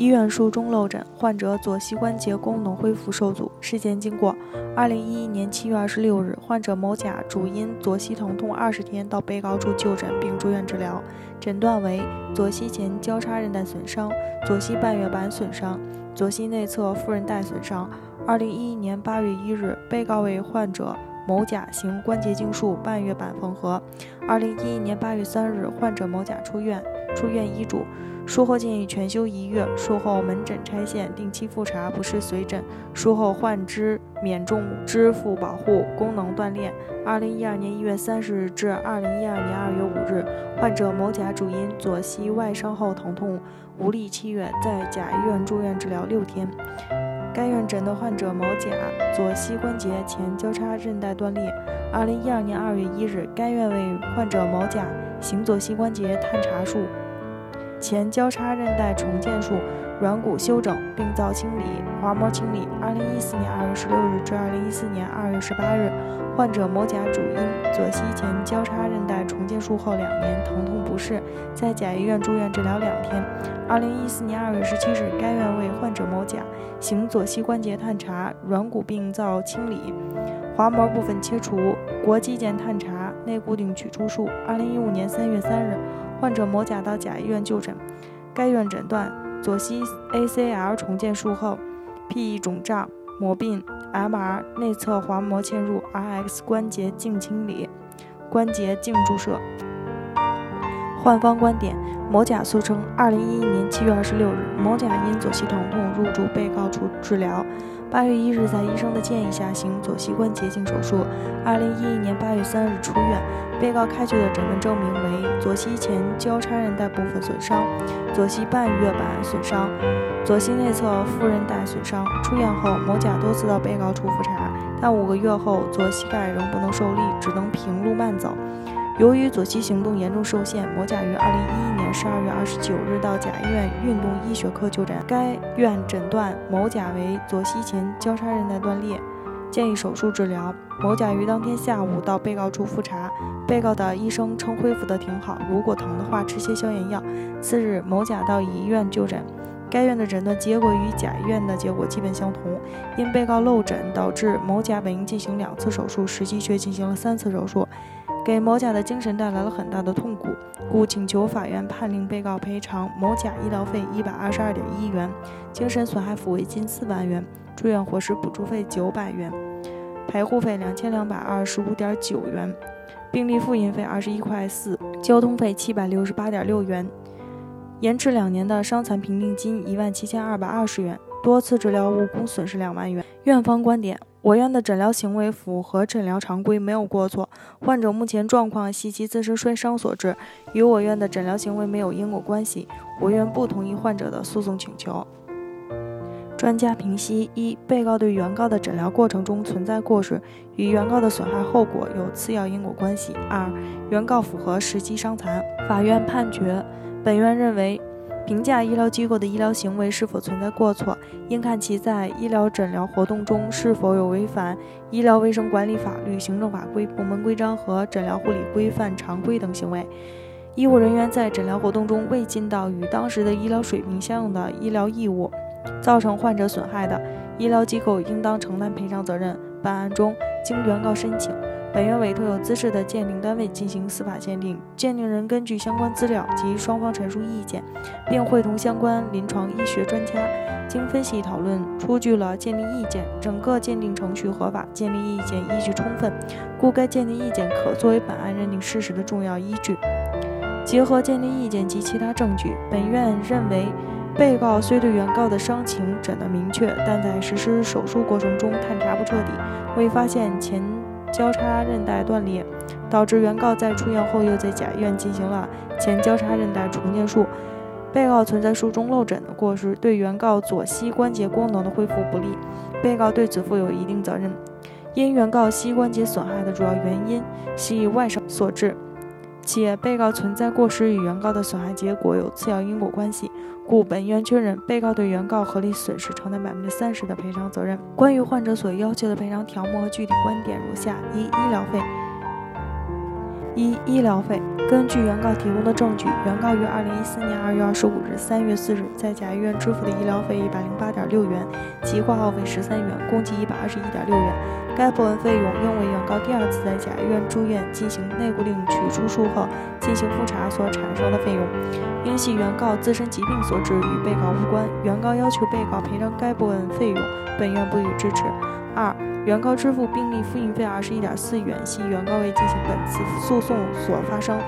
医院术中漏诊，患者左膝关节功能恢复受阻。事件经过：二零一一年七月二十六日，患者某甲主因左膝疼痛二十天到被告处就诊并住院治疗，诊断为左膝前交叉韧带损伤、左膝半月板损伤、左膝内侧副韧带损伤。二零一一年八月一日，被告为患者。某甲行关节镜术，半月板缝合。二零一一年八月三日，患者某甲出院，出院医嘱：术后建议全休一月，术后门诊拆线，定期复查，不适随诊。术后患肢免重支付保护，功能锻炼。二零一二年一月三十日至二零一二年二月五日，患者某甲主因左膝外伤后疼痛无力七月，在甲医院住院治疗六天。该院诊断患者某甲左膝关节前交叉韧带断裂。二零一二年二月一日，该院为患者某甲行左膝关节探查术、前交叉韧带重建术、软骨修整、病灶清理、滑膜清理。二零一四年二月十六日至二零一四年二月十八日，患者某甲主因左膝前交叉韧带重建术后两年，疼痛不适，在甲医院住院治疗两天。二零一四年二月十七日，该院为患者某甲行左膝关节探查、软骨病灶清理、滑膜部分切除、国肌腱探查、内固定取出术。二零一五年三月三日，患者某甲到甲医院就诊，该院诊断左膝 ACL 重建术后，PE 肿胀、膜病、MR 内侧滑膜嵌入、RX 关节镜清理、关节镜注射。换方观点：某甲诉称，二零一一年七月二十六日，某甲因左膝疼痛入住被告处治疗。八月一日，在医生的建议下行左膝关节镜手术。二零一一年八月三日出院。被告开具的诊断证明为左膝前交叉韧带部分损伤、左膝半月板损伤、左膝内侧副韧带损伤。出院后，某甲多次到被告处复查，但五个月后左膝盖仍不能受力，只能平路慢走。由于左膝行动严重受限，某甲于二零一一年十二月二十九日到甲医院运动医学科就诊。该院诊断某甲为左膝前交叉韧带断裂，建议手术治疗。某甲于当天下午到被告处复查，被告的医生称恢复得挺好，如果疼的话吃些消炎药。次日，某甲到乙医院就诊，该院的诊断结果与甲医院的结果基本相同。因被告漏诊，导致某甲本应进行两次手术，实际却进行了三次手术。给某甲的精神带来了很大的痛苦，故请求法院判令被告赔偿某甲医疗费一百二十二点一元，精神损害抚慰金四万元，住院伙食补助费九百元，陪护费两千两百二十五点九元，病历复印费二十一块四，交通费七百六十八点六元，延迟两年的伤残评定金一万七千二百二十元，多次治疗误工损失两万元。院方观点。我院的诊疗行为符合诊疗常规，没有过错。患者目前状况系其自身摔伤所致，与我院的诊疗行为没有因果关系。我院不同意患者的诉讼请求。专家评析：一、被告对原告的诊疗过程中存在过失，与原告的损害后果有次要因果关系；二、原告符合实际伤残。法院判决，本院认为。评价医疗机构的医疗行为是否存在过错，应看其在医疗诊疗活动中是否有违反医疗卫生管理法律、行政法规、部门规章和诊疗护理规范常规等行为。医务人员在诊疗活动中未尽到与当时的医疗水平相应的医疗义务，造成患者损害的，医疗机构应当承担赔偿责任。本案中，经原告申请。本院委托有资质的鉴定单位进行司法鉴定，鉴定人根据相关资料及双方陈述意见，并会同相关临床医学专家，经分析讨论，出具了鉴定意见。整个鉴定程序合法，鉴定意见依据充分，故该鉴定意见可作为本案认定事实的重要依据。结合鉴定意见及其他证据，本院认为，被告虽对原告的伤情诊断明确，但在实施手术过程中探查不彻底，未发现前。交叉韧带断裂，导致原告在出院后又在甲医院进行了前交叉韧带重建术。被告存在术中漏诊的过失，对原告左膝关节功能的恢复不利，被告对此负有一定责任。因原告膝关节损害的主要原因系外伤所致。且被告存在过失与原告的损害结果有次要因果关系，故本院确认被告对原告合理损失承担百分之三十的赔偿责任。关于患者所要求的赔偿条目和具体观点如下：一、医疗费。一、医疗费。根据原告提供的证据，原告于二零一四年二月二十五日、三月四日在甲医院支付的医疗费一百零八点六元及挂号费十三元，共计一百二十一点六元。该部分费用应为原告第二次在甲医院住院进行内固定取出术后进行复查所产生的费用，应系原告自身疾病所致，与被告无关。原告要求被告赔偿该部分费用，本院不予支持。二、原告支付病历复印费二十一点四元，系原告为进行本次诉讼所发生，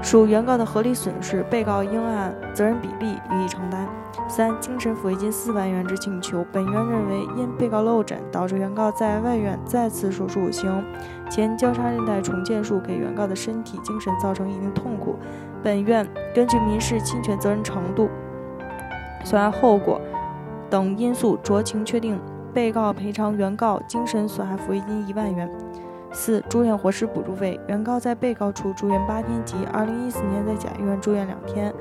属原告的合理损失，被告应按责任比例予以承担。三、精神抚慰金四万元之请求，本院认为，因被告漏诊导致原告在外院再次手术行前交叉韧带重建术，给原告的身体、精神造成一定痛苦，本院根据民事侵权责任程度、损害后果等因素酌情确定。被告赔偿原告精神损害抚慰金一万元。四、住院伙食补助费。原告在被告处住院八天及二零一四年在甲医院住院两天。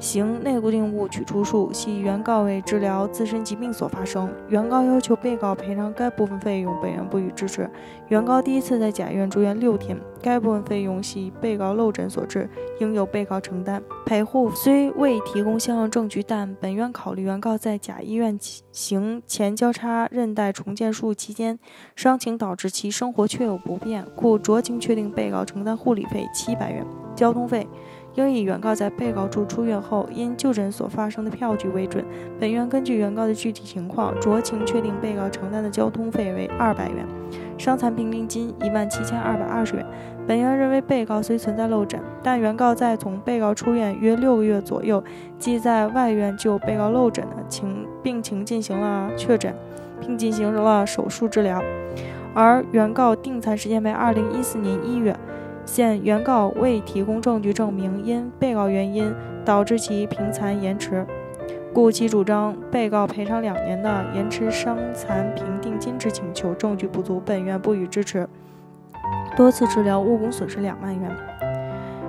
行内固定物取出术系原告为治疗自身疾病所发生，原告要求被告赔偿该部分费用，本院不予支持。原告第一次在甲院住院六天，该部分费用系被告漏诊所致，应由被告承担。陪护虽未提供相应证据，但本院考虑原告在甲医院行前交叉韧带重建术期间伤情导致其生活确有不便，故酌情确定被告承担护理费七百元，交通费。应以原告在被告处出院后因就诊所发生的票据为准。本院根据原告的具体情况，酌情确定被告承担的交通费为二百元，伤残评定金一万七千二百二十元。本院认为，被告虽存在漏诊，但原告在从被告出院约六个月左右，即在外院就被告漏诊的情病情进行了确诊，并进行了手术治疗，而原告定残时间为二零一四年一月。现原告未提供证据证明因被告原因导致其评残延迟，故其主张被告赔偿两年的延迟伤残评定金之请求证据不足，本院不予支持。多次治疗误工损失两万元。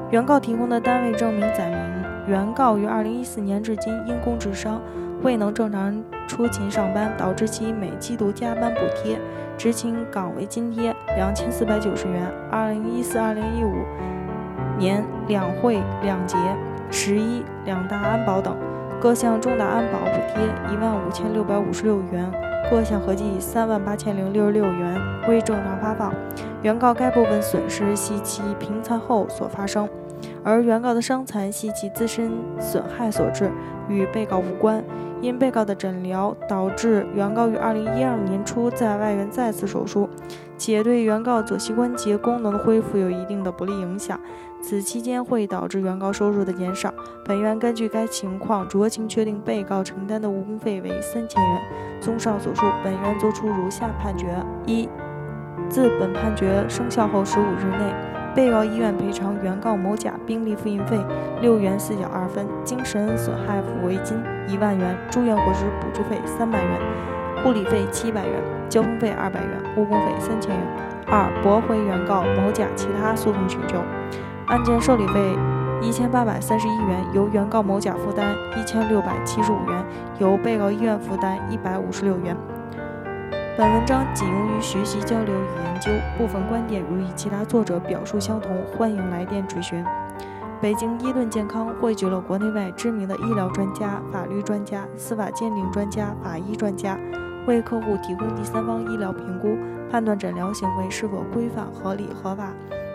原告提供的单位证明载明，原告于二零一四年至今因工致伤。未能正常出勤上班，导致其每季度加班补贴、执勤岗位津贴两千四百九十元。二零一四、二零一五年两会两节、十一两大安保等各项重大安保补贴一万五千六百五十六元，各项合计三万八千零六十六元未正常发放。原告该部分损失系其平残后所发生，而原告的伤残系其自身损害所致，与被告无关。因被告的诊疗导致原告于二零一二年初在外院再次手术，且对原告左膝关节功能的恢复有一定的不利影响，此期间会导致原告收入的减少。本院根据该情况酌情确定被告承担的误工费为三千元。综上所述，本院作出如下判决：一、自本判决生效后十五日内。被告医院赔偿原告某甲病历复印费六元四角二分，精神损害抚慰金一万元，住院伙食补助费三百元，护理费七百元，交通费二百元，误工费三千元。二、驳回原告某甲其他诉讼请求，案件受理费一千八百三十一元，由原告某甲负担一千六百七十五元，由被告医院负担一百五十六元。本文章仅用于学习交流与研究，部分观点如与其他作者表述相同，欢迎来电垂询。北京伊顿健康汇聚了国内外知名的医疗专家、法律专家、司法鉴定专家、法医专家，为客户提供第三方医疗评估，判断诊疗行为是否规范、合理、合法，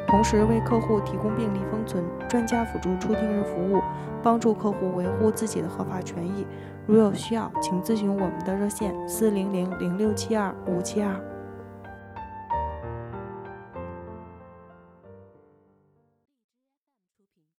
同时为客户提供病历封存、专家辅助出庭日服务，帮助客户维护自己的合法权益。如有需要，请咨询我们的热线：四零零零六七二五七二。